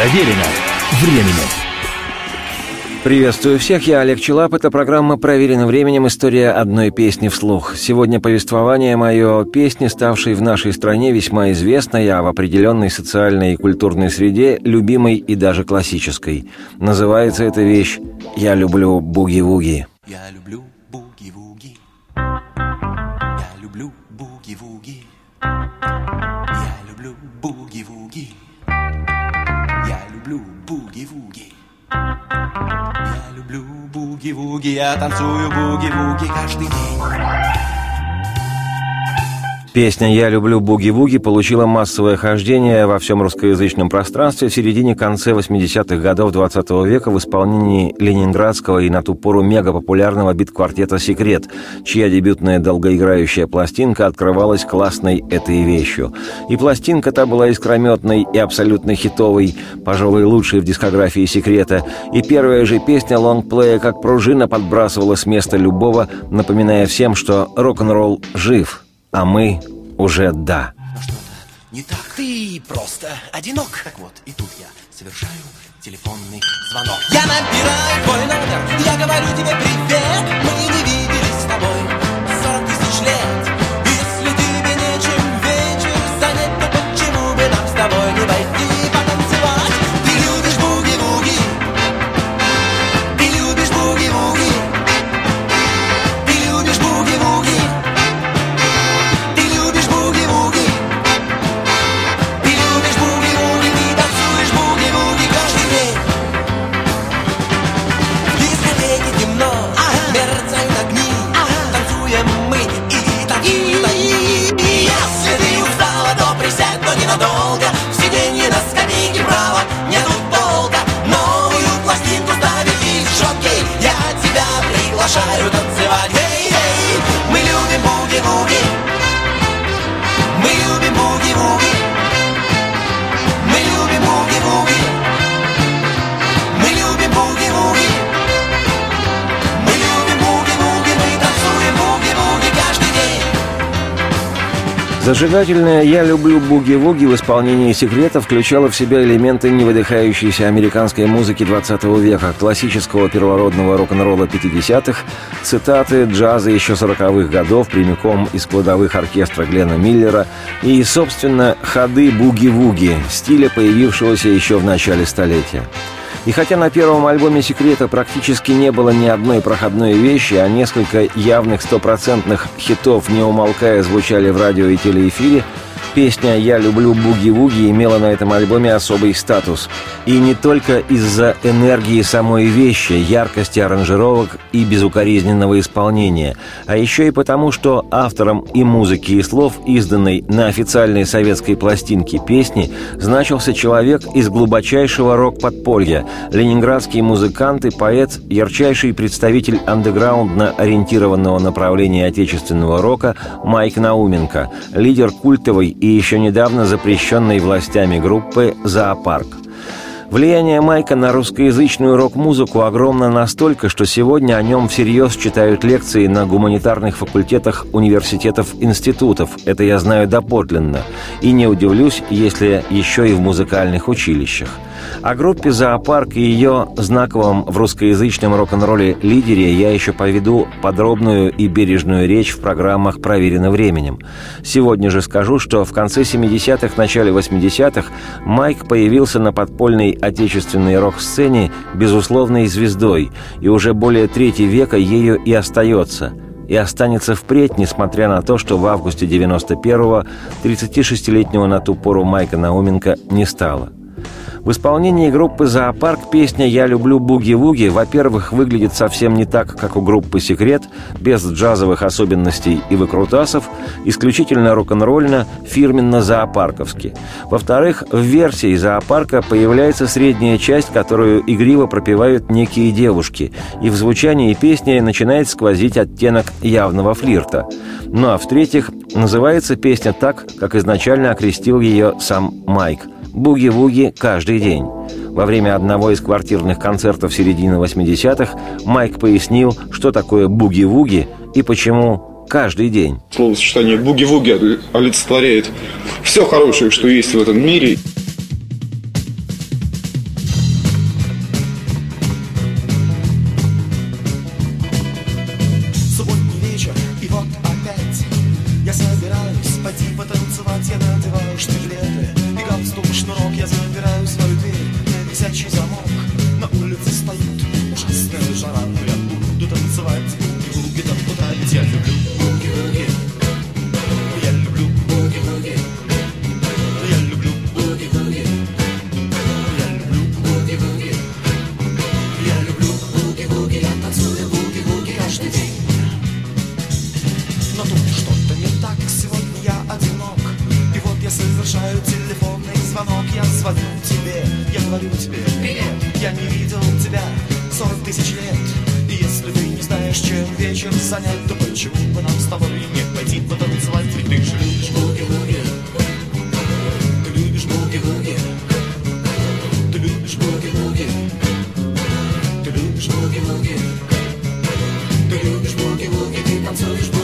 Проверено временем. Приветствую всех, я Олег Челап. Это программа «Проверено временем. История одной песни вслух». Сегодня повествование мое песни, ставшей в нашей стране весьма известной, а в определенной социальной и культурной среде любимой и даже классической. Называется эта вещь «Я люблю буги-вуги». Я люблю буги-вуги. Я люблю буги-вуги. Я люблю буги-вуги. Я люблю буги-вуги. Я люблю буги-вуги. Я танцую буги-вуги каждый день. Песня «Я люблю буги-вуги» получила массовое хождение во всем русскоязычном пространстве в середине-конце 80-х годов 20 века в исполнении ленинградского и на ту пору мегапопулярного бит-квартета «Секрет», чья дебютная долгоиграющая пластинка открывалась классной этой вещью. И пластинка та была искрометной и абсолютно хитовой, пожалуй, лучшей в дискографии «Секрета», и первая же песня лонгплея как пружина подбрасывала с места любого, напоминая всем, что рок-н-ролл жив – а мы уже да. Но что-то не так. Ты просто одинок. Так вот, и тут я совершаю телефонный звонок. Я набираю твой номер, я говорю тебе привет. Зажигательная «Я люблю буги-вуги» в исполнении «Секрета» включала в себя элементы невыдыхающейся американской музыки 20 века, классического первородного рок-н-ролла 50-х, цитаты джаза еще 40-х годов прямиком из кладовых оркестра Глена Миллера и, собственно, ходы буги-вуги, стиля, появившегося еще в начале столетия. И хотя на первом альбоме «Секрета» практически не было ни одной проходной вещи, а несколько явных стопроцентных хитов, не умолкая, звучали в радио и телеэфире, песня «Я люблю буги-вуги» имела на этом альбоме особый статус. И не только из-за энергии самой вещи, яркости аранжировок и безукоризненного исполнения, а еще и потому, что автором и музыки, и слов, изданной на официальной советской пластинке песни, значился человек из глубочайшего рок-подполья, ленинградский музыкант и поэт, ярчайший представитель андеграундно ориентированного направления отечественного рока Майк Науменко, лидер культовой и еще недавно запрещенной властями группы «Зоопарк». Влияние Майка на русскоязычную рок-музыку огромно настолько, что сегодня о нем всерьез читают лекции на гуманитарных факультетах университетов-институтов. Это я знаю доподлинно. И не удивлюсь, если еще и в музыкальных училищах. О группе «Зоопарк» и ее знаковом в русскоязычном рок-н-ролле лидере я еще поведу подробную и бережную речь в программах «Проверено временем». Сегодня же скажу, что в конце 70-х, начале 80-х Майк появился на подпольной отечественной рок-сцене безусловной звездой, и уже более трети века ею и остается – и останется впредь, несмотря на то, что в августе 91-го 36-летнего на ту пору Майка Науменко не стало. В исполнении группы «Зоопарк» песня «Я люблю буги-вуги», во-первых, выглядит совсем не так, как у группы «Секрет», без джазовых особенностей и выкрутасов, исключительно рок-н-ролльно, фирменно зоопарковски. Во-вторых, в версии «Зоопарка» появляется средняя часть, которую игриво пропевают некие девушки, и в звучании песни начинает сквозить оттенок явного флирта. Ну а в-третьих, называется песня так, как изначально окрестил ее сам Майк – «Буги-вуги каждый день». Во время одного из квартирных концертов середины 80-х Майк пояснил, что такое буги-вуги и почему каждый день. Словосочетание буги-вуги олицетворяет все хорошее, что есть в этом мире. Любишь буги-вуги Ты любишь буги-вуги Ты танцуешь буги-вуги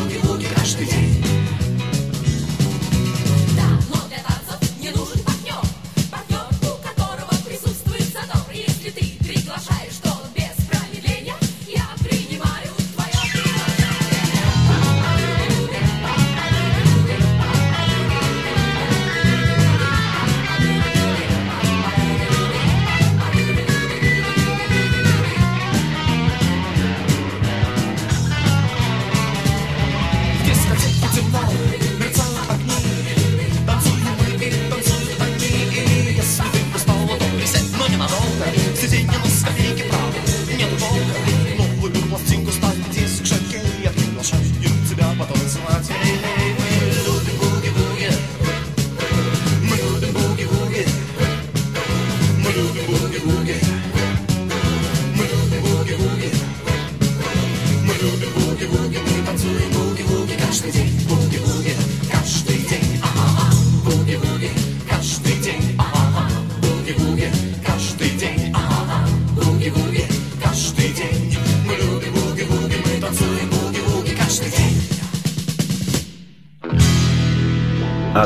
Мы любим буги-вуги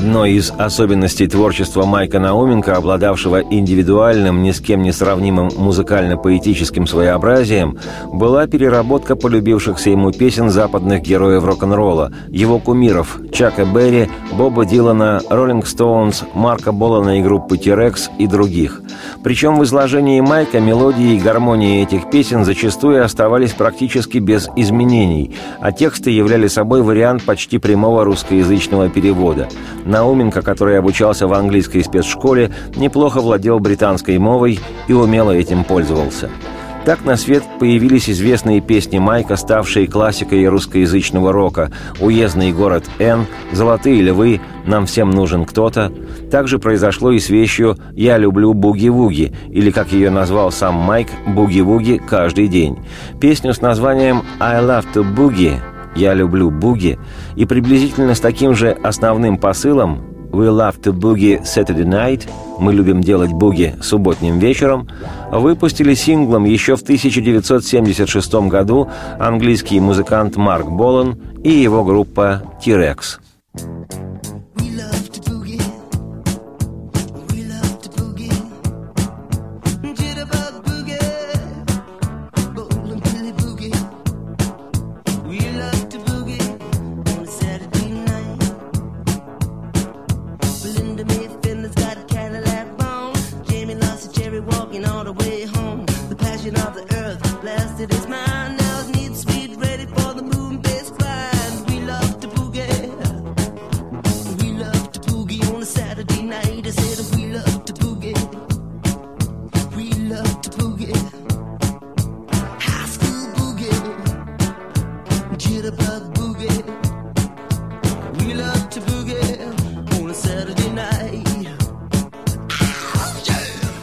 Одной из особенностей творчества Майка Науменко, обладавшего индивидуальным, ни с кем не сравнимым музыкально-поэтическим своеобразием, была переработка полюбившихся ему песен западных героев рок-н-ролла, его кумиров Чака Берри, Боба Дилана, Роллинг Стоунс, Марка Болана и группы T-Rex и других. Причем в изложении Майка мелодии и гармонии этих песен зачастую оставались практически без изменений, а тексты являли собой вариант почти прямого русскоязычного перевода. Науменко, который обучался в английской спецшколе, неплохо владел британской мовой и умело этим пользовался. Так на свет появились известные песни Майка, ставшие классикой русскоязычного рока «Уездный город Н», «Золотые львы», «Нам всем нужен кто-то». Также произошло и с вещью «Я люблю буги-вуги», или, как ее назвал сам Майк, «Буги-вуги каждый день». Песню с названием «I love to boogie» «Я люблю буги» и приблизительно с таким же основным посылом «We love to boogie Saturday night» «Мы любим делать буги субботним вечером» выпустили синглом еще в 1976 году английский музыкант Марк Болан и его группа «T-Rex».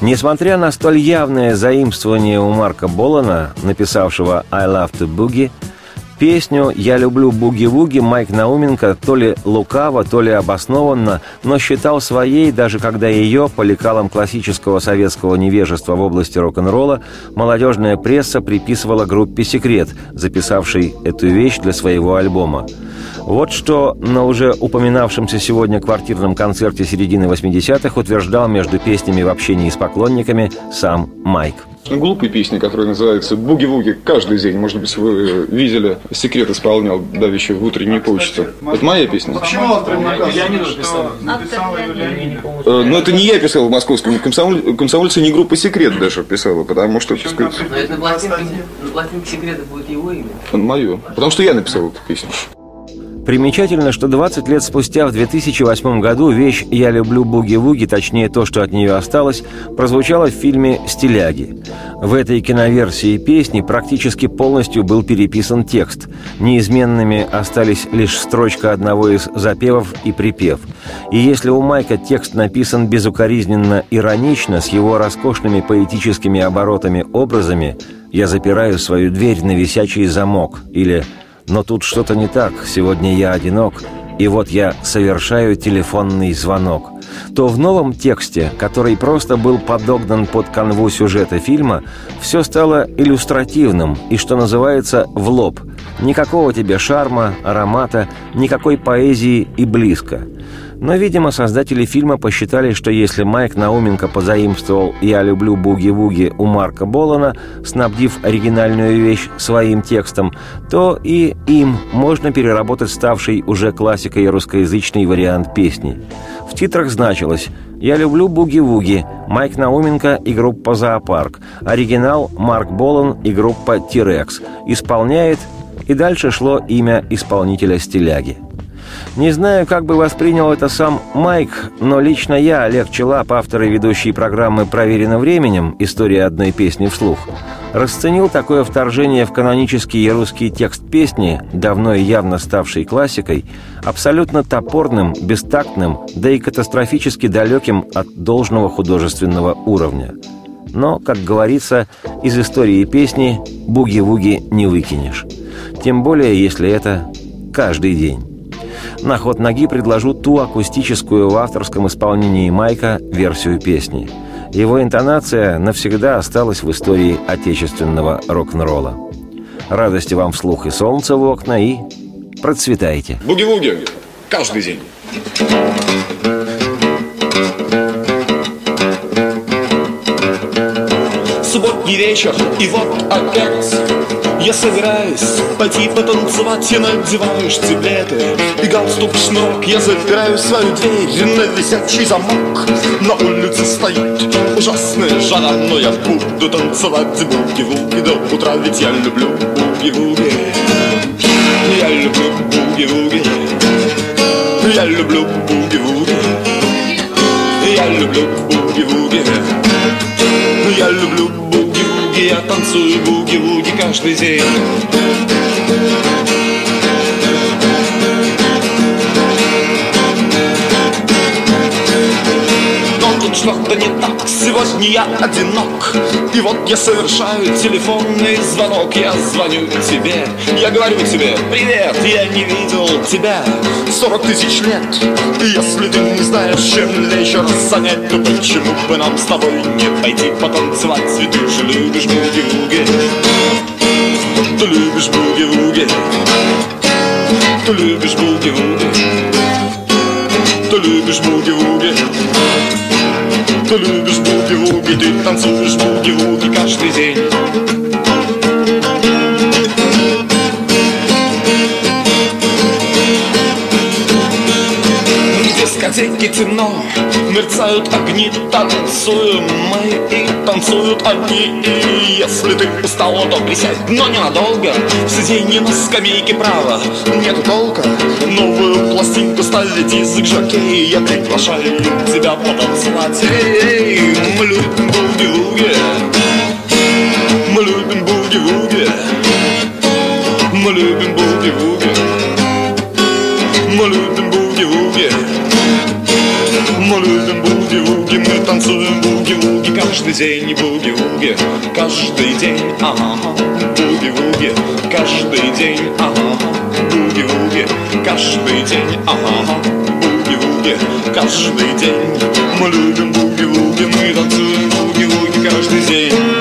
Несмотря на столь явное заимствование у Марка Болана, написавшего «I love to boogie», песню «Я люблю буги-вуги» Майк Науменко то ли лукаво, то ли обоснованно, но считал своей, даже когда ее, по лекалам классического советского невежества в области рок-н-ролла, молодежная пресса приписывала группе «Секрет», записавшей эту вещь для своего альбома. Вот что на уже упоминавшемся сегодня квартирном концерте середины 80-х утверждал между песнями в общении с поклонниками сам Майк. Глупые песни, которые называются «Буги-вуги» каждый день. Может быть, вы видели, секрет исполнял давеча в утренней почте. Это моя песня. Почему автор не указывает, Э, Но это не я писал в московском комсомольце, не группа «Секрет» даже писала, потому что, так сказать, Но это на пластинке, на пластинке секрета будет его имя. он мою. Потому что я написал эту песню. Примечательно, что 20 лет спустя, в 2008 году, вещь «Я люблю буги-вуги», точнее то, что от нее осталось, прозвучала в фильме «Стиляги». В этой киноверсии песни практически полностью был переписан текст. Неизменными остались лишь строчка одного из запевов и припев. И если у Майка текст написан безукоризненно иронично, с его роскошными поэтическими оборотами образами «Я запираю свою дверь на висячий замок» или но тут что-то не так, сегодня я одинок, и вот я совершаю телефонный звонок. То в новом тексте, который просто был подогнан под канву сюжета фильма, все стало иллюстративным и, что называется, в лоб. Никакого тебе шарма, аромата, никакой поэзии и близко. Но, видимо, создатели фильма посчитали, что если Майк Науменко позаимствовал «Я люблю буги-вуги» у Марка Болана, снабдив оригинальную вещь своим текстом, то и им можно переработать ставший уже классикой русскоязычный вариант песни. В титрах значилось «Я люблю буги-вуги», Майк Науменко и группа «Зоопарк», оригинал Марк Болан и группа «Тирекс», исполняет, и дальше шло имя исполнителя стиляги. Не знаю, как бы воспринял это сам Майк, но лично я, Олег Челап, автор и ведущий программы «Проверено временем. История одной песни вслух», расценил такое вторжение в канонический русский текст песни, давно и явно ставшей классикой, абсолютно топорным, бестактным, да и катастрофически далеким от должного художественного уровня. Но, как говорится, из истории песни буги-вуги не выкинешь. Тем более, если это каждый день. На ход ноги предложу ту акустическую в авторском исполнении Майка версию песни. Его интонация навсегда осталась в истории отечественного рок-н-ролла. Радости вам вслух и солнца в окна, и процветайте. Буги-вуги. Каждый день. Субботний вечер, и вот опять я собираюсь пойти потанцевать Я надеваю штиблеты галстук шнурок Я запираю свою дверь на висячий замок. На улице стоит ужасная жара Но я буду танцевать буги-вуги до утра Ведь я люблю буги-вуги. Я люблю буги-вуги. Я люблю буги-вуги. Я люблю буги-вуги. Я люблю буги-вуги. Я танцую буги-вуги каждый день Сегодня я одинок. И вот я совершаю телефонный звонок. Я звоню тебе. Я говорю тебе Привет, я не видел тебя Сорок тысяч лет. И если ты не знаешь, чем вечер занять То почему бы нам с тобой не пойти потанцевать? Ведь ты же любишь буги-вуги Ты любишь буги-вуги Ты любишь буги-вуги Ты любишь буги-вуги Ты любишь буги-вуги Ты танцуешь буги-вуги каждый день В дискотеке темно Мерцают огни, танцуем мы И танцуют они. И если ты устала, то присядь Но ненадолго. Сиденье на скамейке право Нет толка. Новую пластинку ставили диск жокей Я приглашаю тебя потанцевать. Эй, мы любим буги-вуги. Мы любим буги-вуги. Мы любим буги-вуги. Мы любим буги-вуги мы любим буги-вуги, мы танцуем буги-вуги. Каждый день буги-вуги, каждый день, ага Буги-вуги, каждый день, ага Буги-вуги, каждый день, ага Буги-вуги, каждый день Мы любим буги-вуги, мы танцуем буги-вуги каждый день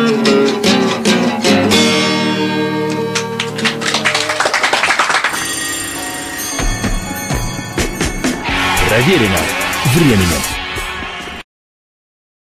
Проверено временем.